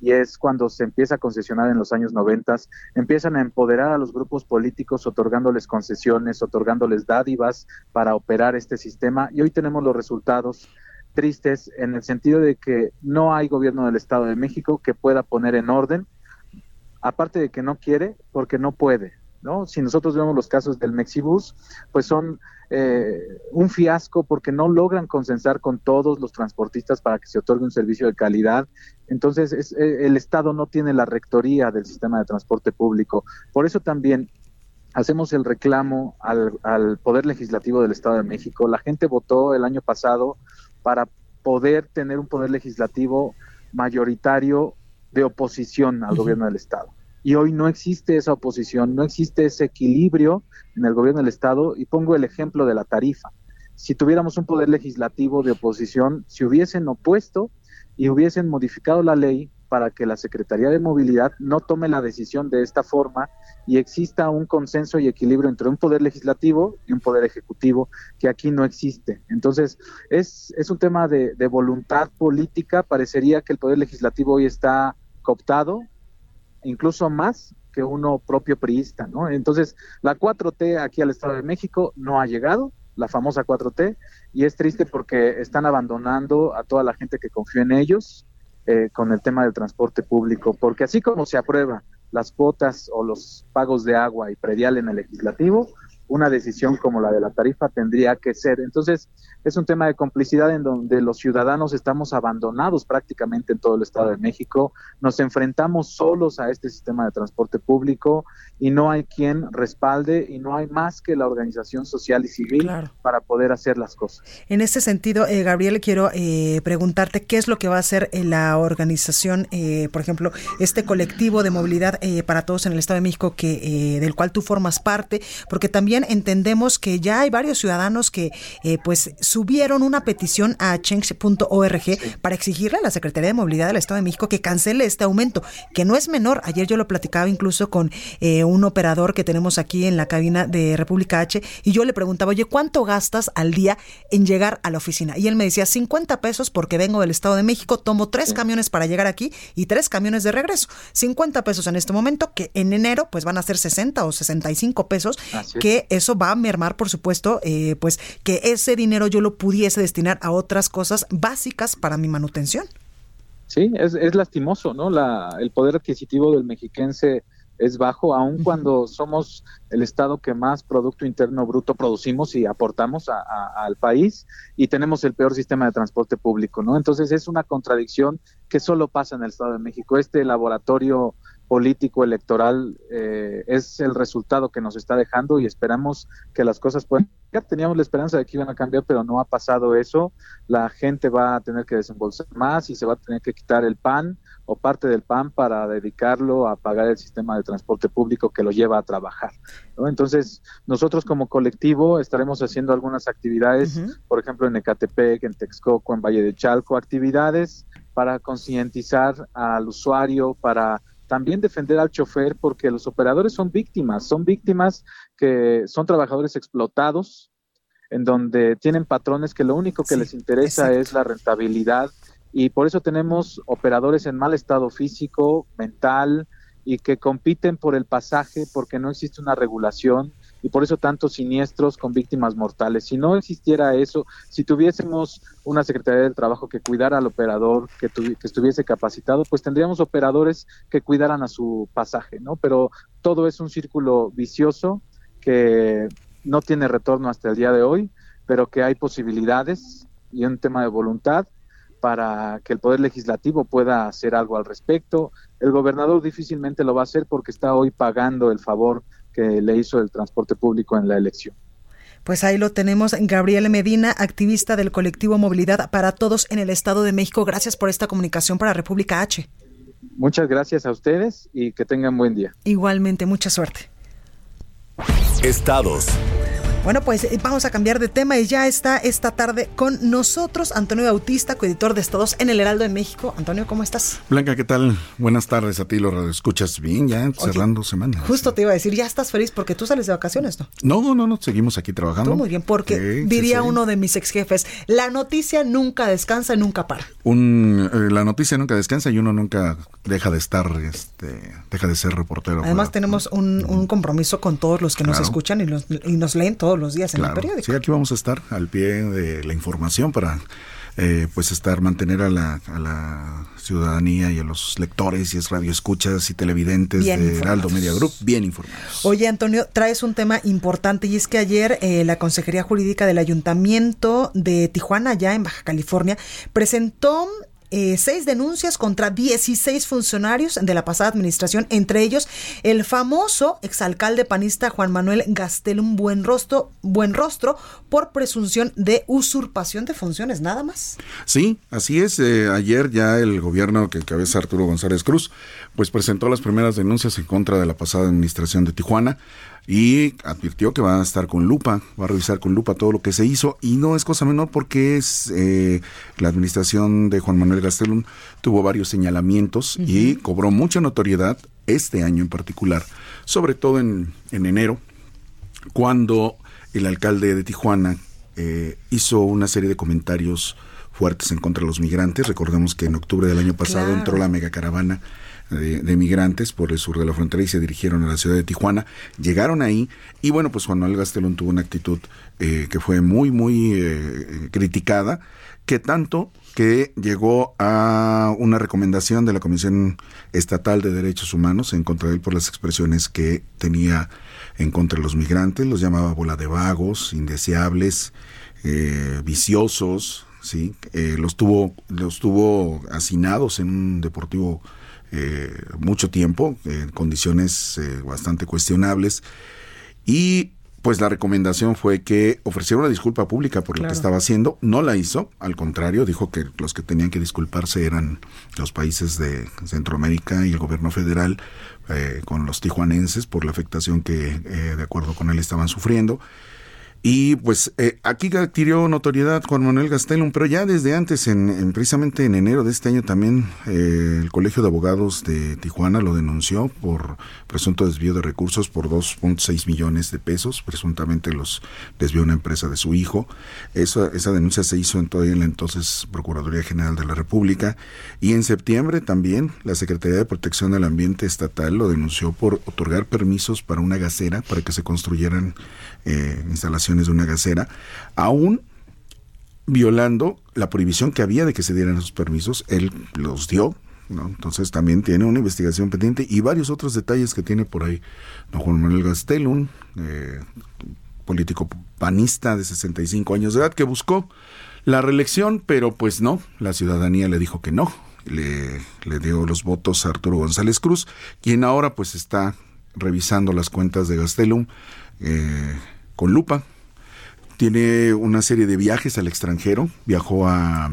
y es cuando se empieza a concesionar en los años noventas, empiezan a empoderar a los grupos políticos otorgándoles concesiones, otorgándoles dádivas para operar este sistema y hoy tenemos los resultados tristes en el sentido de que no hay gobierno del Estado de México que pueda poner en orden, aparte de que no quiere, porque no puede. ¿No? Si nosotros vemos los casos del Mexibus, pues son eh, un fiasco porque no logran consensar con todos los transportistas para que se otorgue un servicio de calidad. Entonces, es, eh, el Estado no tiene la rectoría del sistema de transporte público. Por eso también hacemos el reclamo al, al Poder Legislativo del Estado de México. La gente votó el año pasado para poder tener un poder legislativo mayoritario de oposición al gobierno del Estado. Y hoy no existe esa oposición, no existe ese equilibrio en el gobierno del Estado y pongo el ejemplo de la tarifa. Si tuviéramos un poder legislativo de oposición, si hubiesen opuesto y hubiesen modificado la ley para que la Secretaría de Movilidad no tome la decisión de esta forma y exista un consenso y equilibrio entre un poder legislativo y un poder ejecutivo que aquí no existe. Entonces, es, es un tema de, de voluntad política. Parecería que el poder legislativo hoy está cooptado, incluso más que uno propio priista, ¿no? Entonces, la 4T aquí al Estado de México no ha llegado, la famosa 4T, y es triste porque están abandonando a toda la gente que confió en ellos eh, con el tema del transporte público, porque así como se aprueba las cuotas o los pagos de agua y predial en el legislativo, una decisión como la de la tarifa tendría que ser. Entonces, es un tema de complicidad en donde los ciudadanos estamos abandonados prácticamente en todo el Estado de México, nos enfrentamos solos a este sistema de transporte público y no hay quien respalde y no hay más que la organización social y civil para poder hacer las cosas. En ese sentido, eh, Gabriel, quiero eh, preguntarte qué es lo que va a hacer eh, la organización, eh, por ejemplo, este colectivo de movilidad para todos en el Estado de México que del cual tú formas parte, porque también entendemos que ya hay varios ciudadanos que pues subieron una petición a change.org para exigirle a la Secretaría de Movilidad del Estado de México que cancele este aumento, que no es menor. Ayer yo lo platicaba incluso con eh, un operador que tenemos aquí en la cabina de República H y yo le preguntaba, oye, ¿cuánto gastas al día en llegar a la oficina? Y él me decía, 50 pesos porque vengo del Estado de México, tomo tres camiones para llegar aquí y tres camiones de regreso. 50 pesos en este momento, que en enero pues van a ser 60 o 65 pesos, que eso va a mermar, por supuesto, eh, pues que ese dinero yo lo pudiese destinar a otras cosas básicas para mi manutención. Sí, es, es lastimoso, ¿no? La, el poder adquisitivo del mexiquense es bajo, aun cuando somos el estado que más Producto Interno Bruto producimos y aportamos al país y tenemos el peor sistema de transporte público, ¿no? Entonces es una contradicción que solo pasa en el Estado de México. Este laboratorio político electoral eh, es el resultado que nos está dejando y esperamos que las cosas puedan teníamos la esperanza de que iban a cambiar pero no ha pasado eso. La gente va a tener que desembolsar más y se va a tener que quitar el pan o parte del pan para dedicarlo a pagar el sistema de transporte público que lo lleva a trabajar entonces nosotros como colectivo estaremos haciendo algunas actividades por ejemplo en Ecatepec en Texcoco en Valle de Chalco actividades para concientizar al usuario para también defender al chofer porque los operadores son víctimas, son víctimas que son trabajadores explotados, en donde tienen patrones que lo único que les interesa es la rentabilidad y por eso tenemos operadores en mal estado físico, mental y que compiten por el pasaje porque no existe una regulación y por eso tantos siniestros con víctimas mortales. Si no existiera eso, si tuviésemos una Secretaría del Trabajo que cuidara al operador, que, que estuviese capacitado, pues tendríamos operadores que cuidaran a su pasaje, ¿no? Pero todo es un círculo vicioso que no tiene retorno hasta el día de hoy, pero que hay posibilidades y un tema de voluntad para que el Poder Legislativo pueda hacer algo al respecto. El gobernador difícilmente lo va a hacer porque está hoy pagando el favor que le hizo el transporte público en la elección. Pues ahí lo tenemos, Gabriel Medina, activista del colectivo Movilidad para Todos en el Estado de México. Gracias por esta comunicación para República H. Muchas gracias a ustedes y que tengan buen día. Igualmente, mucha suerte. Estados. Bueno, pues eh, vamos a cambiar de tema y ya está esta tarde con nosotros Antonio Bautista, coeditor de Estados en el Heraldo de México. Antonio, ¿cómo estás? Blanca, ¿qué tal? Buenas tardes a ti, lo escuchas bien, ya cerrando semana. Justo te iba a decir, ya estás feliz porque tú sales de vacaciones, ¿no? No, no, no, no seguimos aquí trabajando. muy bien, porque diría uno de mis ex jefes, la noticia nunca descansa y nunca para. Un, eh, la noticia nunca descansa y uno nunca deja de estar, este, deja de ser reportero. Además tenemos un, compromiso con todos los que nos escuchan y, y nos leen todos los días en el periódico. Sí, aquí vamos a estar al pie de la información para eh, pues estar, mantener a la, a la ciudadanía y a los lectores y es radioescuchas y televidentes de Heraldo Media Group bien informados. Oye, Antonio, traes un tema importante y es que ayer eh, la Consejería Jurídica del Ayuntamiento de Tijuana, ya en Baja California, presentó eh, seis denuncias contra 16 funcionarios de la pasada administración, entre ellos el famoso exalcalde panista Juan Manuel Gastelum Buenrostro, Buenrostro por presunción de usurpación de funciones, nada más. Sí, así es. Eh, ayer ya el gobierno que cabeza Arturo González Cruz, pues presentó las primeras denuncias en contra de la pasada administración de Tijuana y advirtió que va a estar con lupa, va a revisar con lupa todo lo que se hizo y no es cosa menor porque es eh, la administración de Juan Manuel Gastelum tuvo varios señalamientos y cobró mucha notoriedad este año en particular, sobre todo en, en enero, cuando el alcalde de Tijuana eh, hizo una serie de comentarios fuertes en contra de los migrantes. Recordemos que en octubre del año pasado entró la megacaravana de, migrantes por el sur de la frontera y se dirigieron a la ciudad de Tijuana. Llegaron ahí y bueno, pues Juan Manuel Gastelón tuvo una actitud eh, que fue muy, muy eh, criticada, que tanto que llegó a una recomendación de la Comisión Estatal de Derechos Humanos en contra de él por las expresiones que tenía en contra de los migrantes, los llamaba bola de vagos, indeseables, eh, viciosos, sí, los tuvo, los tuvo hacinados en un deportivo eh, mucho tiempo, en condiciones eh, bastante cuestionables. Y pues la recomendación fue que ofreciera una disculpa pública por lo que estaba haciendo. No la hizo, al contrario, dijo que los que tenían que disculparse eran los países de Centroamérica y el gobierno federal eh, con los tijuanenses por la afectación que, de acuerdo con él, estaban sufriendo. Y pues eh, aquí adquirió notoriedad Juan Manuel Gastelum, pero ya desde antes, en, precisamente en enero de este año también eh, el Colegio de Abogados de Tijuana lo denunció por presunto desvío de recursos por 2.6 millones de pesos, presuntamente los desvió una empresa de su hijo. Esa, esa denuncia se hizo en todavía en la entonces Procuraduría General de la República y en septiembre también la Secretaría de Protección del Ambiente Estatal lo denunció por otorgar permisos para una gasera para que se construyeran eh, instalaciones de una gasera, aún violando la prohibición que había de que se dieran esos permisos, él los dio, ¿no? Entonces también tiene una investigación pendiente y varios otros detalles que tiene por ahí don Juan Manuel Gastelum, eh, político panista de 65 años de edad, que buscó la reelección, pero pues no, la ciudadanía le dijo que no, le, le dio los votos a Arturo González Cruz, quien ahora pues está revisando las cuentas de Gastelum. Eh, con lupa. Tiene una serie de viajes al extranjero. Viajó a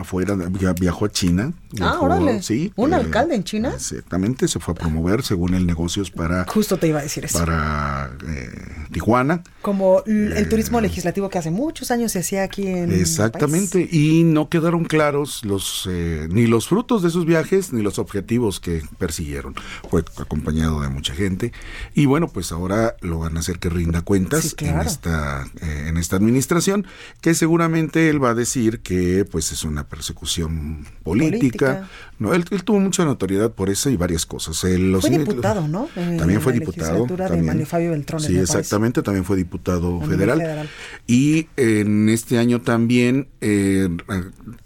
afuera, viajó a China. ah, órale. Sí. ¿Un eh, alcalde en China? Exactamente, se fue a promover, según el negocios, para... Justo te iba a decir eso. Para eh, Tijuana. Como el eh, turismo legislativo que hace muchos años se hacía aquí en Exactamente, y no quedaron claros los ni los frutos de sus viajes, ni los objetivos que persiguieron. Fue acompañado de mucha gente. Y bueno, pues ahora lo van a hacer que rinda cuentas en, esta, en esta administración, que seguramente él va a decir que pues es una persecución política. No, él, tuvo mucha notoriedad por eso y varias cosas. fue diputado, ¿no? también fue diputado. También. De Fabio Beltrón, sí, exactamente, también fue diputado federal. Y en este año también eh,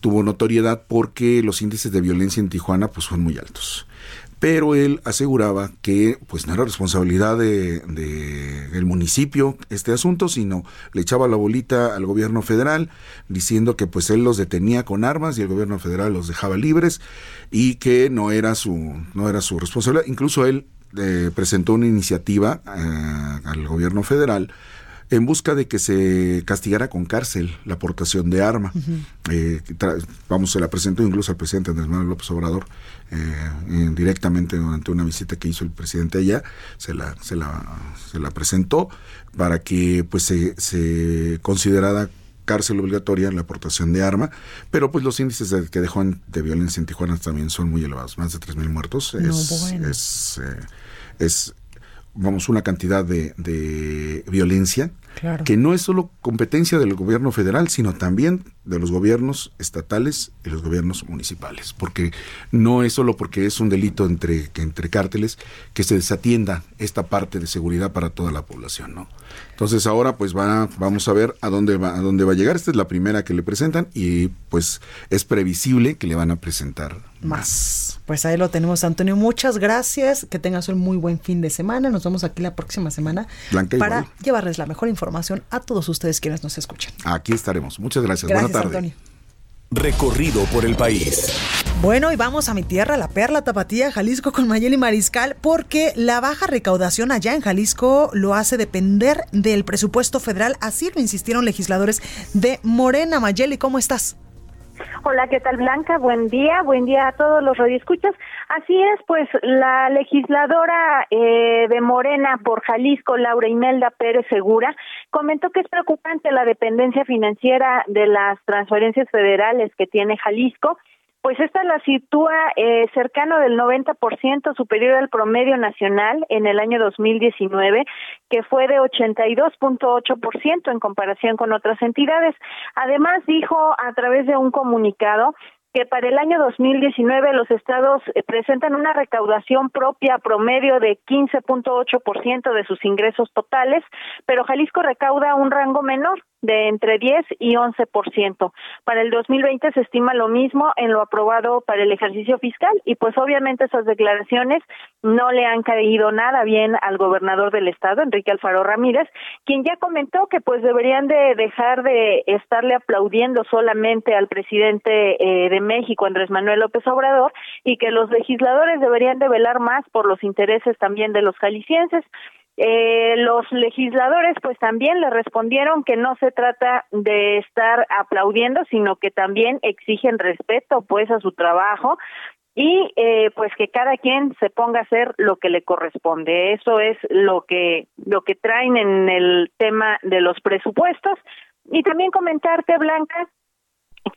tuvo notoriedad porque los índices de violencia en Tijuana pues son muy altos pero él aseguraba que pues no era responsabilidad de, del municipio este asunto, sino le echaba la bolita al gobierno federal diciendo que pues él los detenía con armas y el gobierno federal los dejaba libres y que no era su no era su responsabilidad. Incluso él eh, presentó una iniciativa eh, al gobierno federal en busca de que se castigara con cárcel la aportación de arma. Eh, vamos, se la presentó incluso al presidente Andrés Manuel López Obrador eh, directamente durante una visita que hizo el presidente allá, se la, se la, se la presentó para que pues se, se considerara cárcel obligatoria la aportación de arma, pero pues los índices de, que dejó de violencia en Tijuana también son muy elevados, más de 3.000 muertos. es, es, eh, es, vamos, una cantidad de, de violencia que no es solo competencia del gobierno federal, sino también de los gobiernos estatales y los gobiernos municipales, porque no es solo porque es un delito entre, entre cárteles que se desatienda esta parte de seguridad para toda la población, ¿no? Entonces ahora pues va, vamos a ver a dónde va, a dónde va a llegar. Esta es la primera que le presentan y pues es previsible que le van a presentar más. Pues ahí lo tenemos, Antonio. Muchas gracias. Que tengas un muy buen fin de semana. Nos vemos aquí la próxima semana para llevarles la mejor información a todos ustedes quienes nos escuchan. Aquí estaremos. Muchas gracias. gracias Buenas tardes. Antonio. Recorrido por el país. Bueno, y vamos a mi tierra, la Perla Tapatía, Jalisco, con Mayeli Mariscal, porque la baja recaudación allá en Jalisco lo hace depender del presupuesto federal. Así lo insistieron legisladores de Morena. Mayeli, ¿cómo estás? Hola, ¿qué tal Blanca? Buen día, buen día a todos los radioescuchas. Así es, pues la legisladora eh, de Morena por Jalisco, Laura Imelda Pérez Segura, comentó que es preocupante la dependencia financiera de las transferencias federales que tiene Jalisco pues esta la sitúa eh, cercano del 90% superior al promedio nacional en el año 2019, que fue de 82.8% en comparación con otras entidades. Además, dijo a través de un comunicado que para el año 2019 los estados eh, presentan una recaudación propia promedio de 15.8% de sus ingresos totales, pero Jalisco recauda un rango menor de entre 10 y 11%. Para el 2020 se estima lo mismo en lo aprobado para el ejercicio fiscal y pues obviamente esas declaraciones no le han caído nada bien al gobernador del estado, Enrique Alfaro Ramírez, quien ya comentó que pues deberían de dejar de estarle aplaudiendo solamente al presidente eh, de México, Andrés Manuel López Obrador, y que los legisladores deberían de velar más por los intereses también de los jaliscienses. Eh, los legisladores pues también le respondieron que no se trata de estar aplaudiendo, sino que también exigen respeto pues a su trabajo y eh, pues que cada quien se ponga a hacer lo que le corresponde. Eso es lo que lo que traen en el tema de los presupuestos y también comentarte Blanca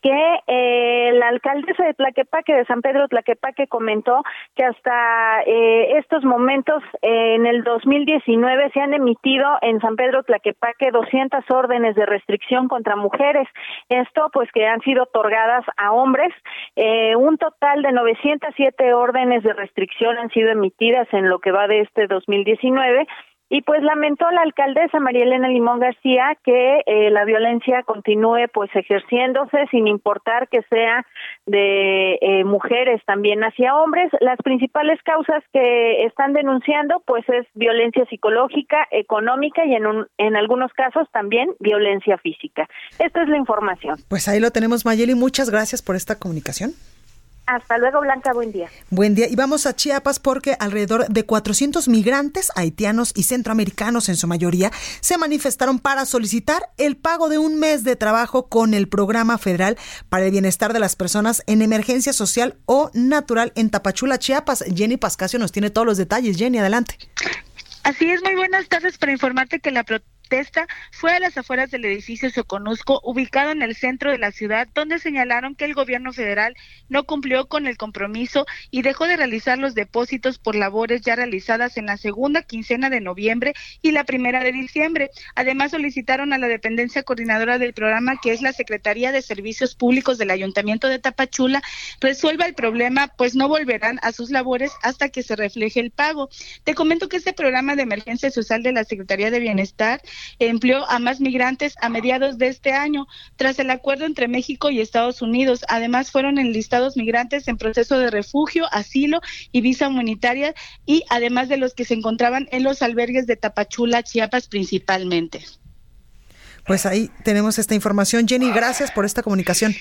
que eh, la alcaldesa de Tlaquepaque, de San Pedro Tlaquepaque, comentó que hasta eh, estos momentos, eh, en el 2019, se han emitido en San Pedro Tlaquepaque 200 órdenes de restricción contra mujeres. Esto, pues, que han sido otorgadas a hombres. Eh, un total de 907 órdenes de restricción han sido emitidas en lo que va de este 2019 y pues lamentó la alcaldesa María Elena Limón García que eh, la violencia continúe pues ejerciéndose sin importar que sea de eh, mujeres también hacia hombres. Las principales causas que están denunciando pues es violencia psicológica, económica y en, un, en algunos casos también violencia física. Esta es la información. Pues ahí lo tenemos Mayeli, muchas gracias por esta comunicación. Hasta luego, Blanca. Buen día. Buen día. Y vamos a Chiapas porque alrededor de 400 migrantes haitianos y centroamericanos en su mayoría se manifestaron para solicitar el pago de un mes de trabajo con el Programa Federal para el Bienestar de las Personas en Emergencia Social o Natural en Tapachula, Chiapas. Jenny Pascasio nos tiene todos los detalles. Jenny, adelante. Así es, muy buenas tardes para informarte que la protesta fue a las afueras del edificio Soconusco, ubicado en el centro de la ciudad, donde señalaron que el gobierno federal no cumplió con el compromiso y dejó de realizar los depósitos por labores ya realizadas en la segunda quincena de noviembre y la primera de diciembre. Además, solicitaron a la dependencia coordinadora del programa, que es la Secretaría de Servicios Públicos del Ayuntamiento de Tapachula, resuelva el problema, pues no volverán a sus labores hasta que se refleje el pago. Te comento que este programa de emergencia social de la Secretaría de Bienestar empleó a más migrantes a mediados de este año, tras el acuerdo entre México y Estados Unidos. Además, fueron enlistados migrantes en proceso de refugio, asilo y visa humanitaria, y además de los que se encontraban en los albergues de Tapachula, Chiapas principalmente. Pues ahí tenemos esta información. Jenny, gracias por esta comunicación.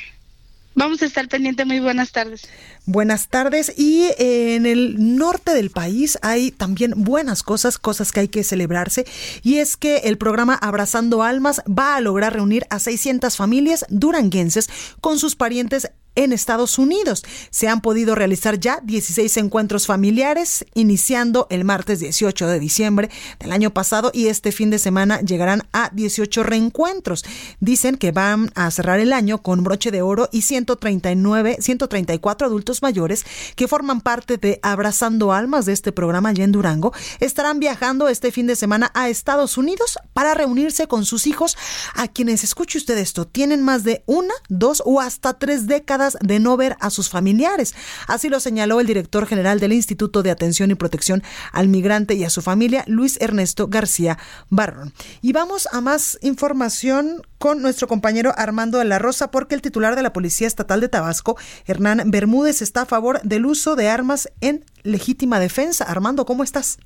Vamos a estar pendientes. Muy buenas tardes. Buenas tardes. Y en el norte del país hay también buenas cosas, cosas que hay que celebrarse. Y es que el programa Abrazando Almas va a lograr reunir a 600 familias duranguenses con sus parientes en Estados Unidos. Se han podido realizar ya 16 encuentros familiares, iniciando el martes 18 de diciembre del año pasado y este fin de semana llegarán a 18 reencuentros. Dicen que van a cerrar el año con broche de oro y 139, 134 adultos mayores que forman parte de Abrazando Almas de este programa allá en Durango estarán viajando este fin de semana a Estados Unidos para reunirse con sus hijos a quienes, escuche usted esto, tienen más de una, dos o hasta tres décadas de no ver a sus familiares. Así lo señaló el director general del Instituto de Atención y Protección al Migrante y a su familia, Luis Ernesto García Barrón. Y vamos a más información con nuestro compañero Armando de la Rosa, porque el titular de la Policía Estatal de Tabasco, Hernán Bermúdez, está a favor del uso de armas en legítima defensa. Armando, ¿cómo estás?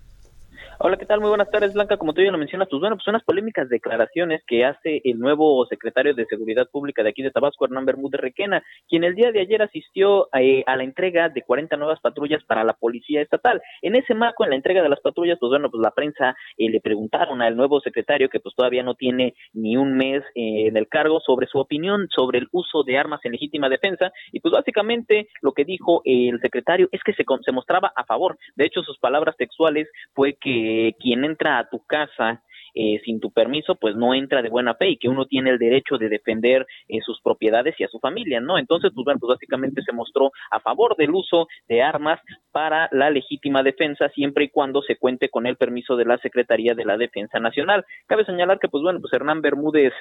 Hola, ¿qué tal? Muy buenas tardes, Blanca. Como tú ya lo mencionas, pues bueno, pues unas polémicas declaraciones que hace el nuevo secretario de Seguridad Pública de aquí de Tabasco, Hernán Bermúdez Requena, quien el día de ayer asistió eh, a la entrega de 40 nuevas patrullas para la Policía Estatal. En ese marco, en la entrega de las patrullas, pues bueno, pues la prensa eh, le preguntaron al nuevo secretario, que pues todavía no tiene ni un mes eh, en el cargo, sobre su opinión sobre el uso de armas en legítima defensa. Y pues básicamente lo que dijo el secretario es que se, se mostraba a favor. De hecho, sus palabras textuales fue que quien entra a tu casa eh, sin tu permiso, pues no entra de buena fe y que uno tiene el derecho de defender eh, sus propiedades y a su familia, ¿no? Entonces, pues bueno, pues básicamente se mostró a favor del uso de armas para la legítima defensa siempre y cuando se cuente con el permiso de la Secretaría de la Defensa Nacional. Cabe señalar que, pues bueno, pues Hernán Bermúdez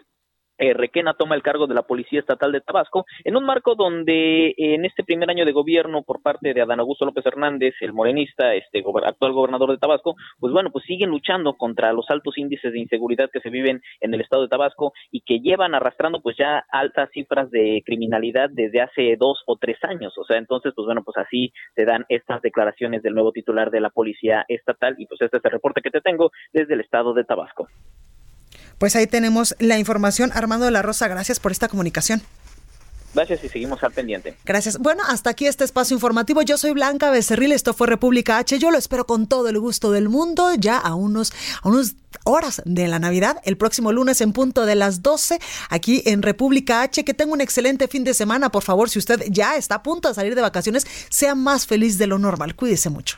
eh, Requena toma el cargo de la Policía Estatal de Tabasco en un marco donde en este primer año de gobierno por parte de Adán Augusto López Hernández, el morenista, este actual gobernador de Tabasco, pues bueno, pues siguen luchando contra los altos índices de inseguridad que se viven en el estado de Tabasco y que llevan arrastrando pues ya altas cifras de criminalidad desde hace dos o tres años. O sea, entonces, pues bueno, pues así se dan estas declaraciones del nuevo titular de la Policía Estatal y pues este es el reporte que te tengo desde el estado de Tabasco. Pues ahí tenemos la información. Armando de la Rosa, gracias por esta comunicación. Gracias y seguimos al pendiente. Gracias. Bueno, hasta aquí este espacio informativo. Yo soy Blanca Becerril, esto fue República H. Yo lo espero con todo el gusto del mundo, ya a unos, a unos horas de la Navidad, el próximo lunes en punto de las 12, aquí en República H. Que tenga un excelente fin de semana. Por favor, si usted ya está a punto de salir de vacaciones, sea más feliz de lo normal. Cuídese mucho.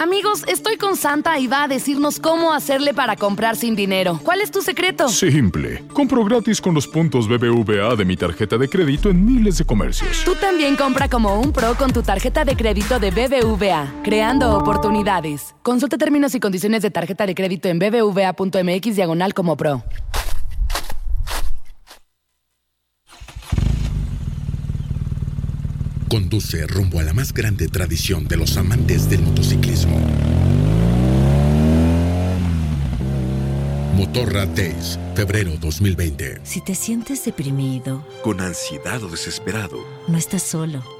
Amigos, estoy con Santa y va a decirnos cómo hacerle para comprar sin dinero. ¿Cuál es tu secreto? Simple. Compro gratis con los puntos BBVA de mi tarjeta de crédito en miles de comercios. Tú también compra como un pro con tu tarjeta de crédito de BBVA, creando oportunidades. Consulta términos y condiciones de tarjeta de crédito en bbva.mx diagonal como pro. Conduce rumbo a la más grande tradición de los amantes del motociclismo. Motorrad Days, febrero 2020. Si te sientes deprimido, con ansiedad o desesperado, no estás solo.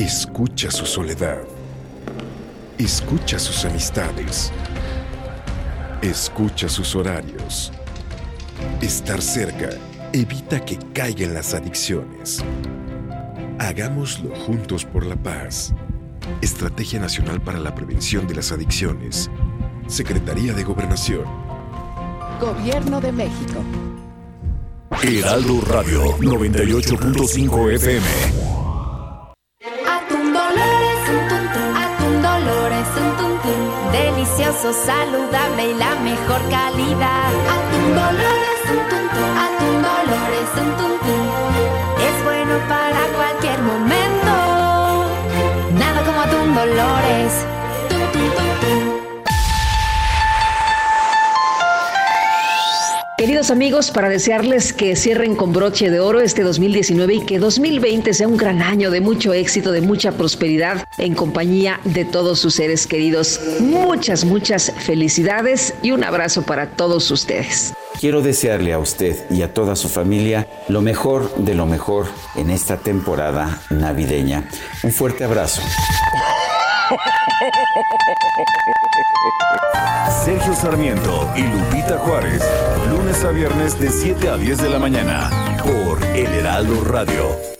Escucha su soledad. Escucha sus amistades. Escucha sus horarios. Estar cerca evita que caigan las adicciones. Hagámoslo juntos por la paz. Estrategia Nacional para la Prevención de las Adicciones. Secretaría de Gobernación. Gobierno de México. Heraldo Radio 98.5 FM. Saludable y la mejor calidad. Atún Dolores, un tuntum, atún Dolores, un tuntum. Es bueno para cualquier momento. Nada como atún Dolores. Queridos amigos, para desearles que cierren con broche de oro este 2019 y que 2020 sea un gran año de mucho éxito, de mucha prosperidad en compañía de todos sus seres queridos. Muchas, muchas felicidades y un abrazo para todos ustedes. Quiero desearle a usted y a toda su familia lo mejor de lo mejor en esta temporada navideña. Un fuerte abrazo. Sergio Sarmiento y Lupita Juárez, lunes a viernes de 7 a 10 de la mañana, por El Heraldo Radio.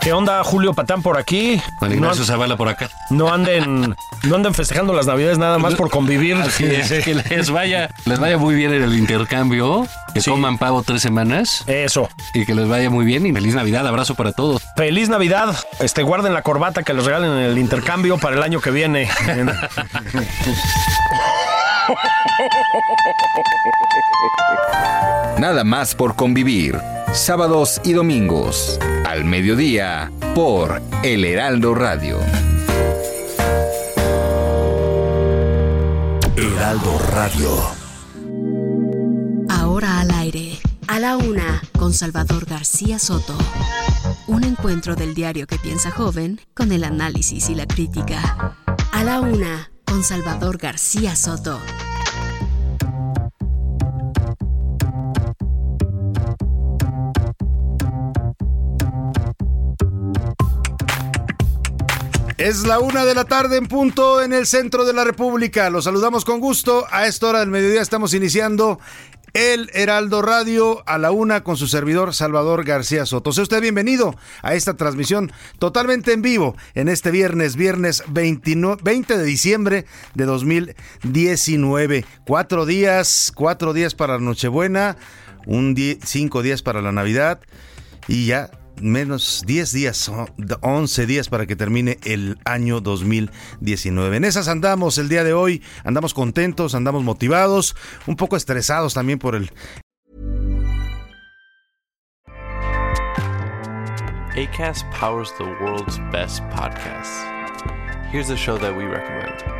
¿Qué onda, Julio Patán por aquí? Juan Ignacio Zavala por acá. No anden, no anden festejando las navidades nada más por convivir. Así es, que les vaya, les vaya muy bien en el intercambio, que coman pavo tres semanas. Eso. Y que les vaya muy bien y feliz Navidad, abrazo para todos. Feliz Navidad. Este, guarden la corbata que les regalen en el intercambio para el año que viene. [LAUGHS] Nada más por convivir. Sábados y domingos. Al mediodía. Por El Heraldo Radio. Heraldo Radio. Ahora al aire. A la una. Con Salvador García Soto. Un encuentro del diario que piensa joven con el análisis y la crítica. A la una. Con Salvador García Soto. Es la una de la tarde en punto en el centro de la República. Los saludamos con gusto. A esta hora del mediodía estamos iniciando el Heraldo Radio a la una con su servidor Salvador García Soto. Sea usted bienvenido a esta transmisión totalmente en vivo en este viernes, viernes 29, 20 de diciembre de 2019. Cuatro días, cuatro días para Nochebuena, un cinco días para la Navidad y ya menos 10 días, 11 días para que termine el año 2019. En esas andamos el día de hoy, andamos contentos, andamos motivados, un poco estresados también por el... ACAST powers the world's best podcasts. Here's a show that we recommend.